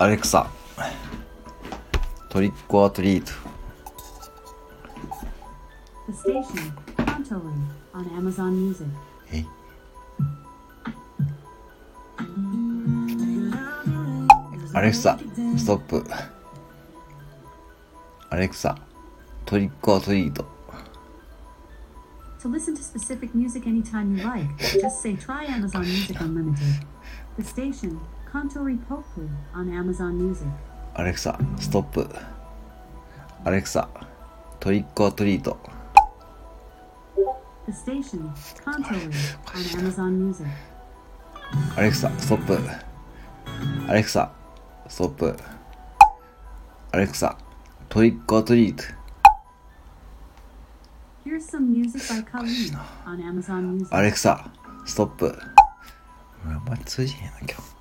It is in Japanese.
アレクサ、トリックオアトリート。えアレクサ、ストップ。アレクサ、トリックオアトリート。To listen to specific music anytime you like, just say try Amazon Music Unlimited. The station, アレクサ、ストップ。アレクサ、トリックアトリート。アレクサ、ストップ。アレクサ、ストップ。アレクサ、トリックアトリート。アレクサ、ストップ。通じへんの今日。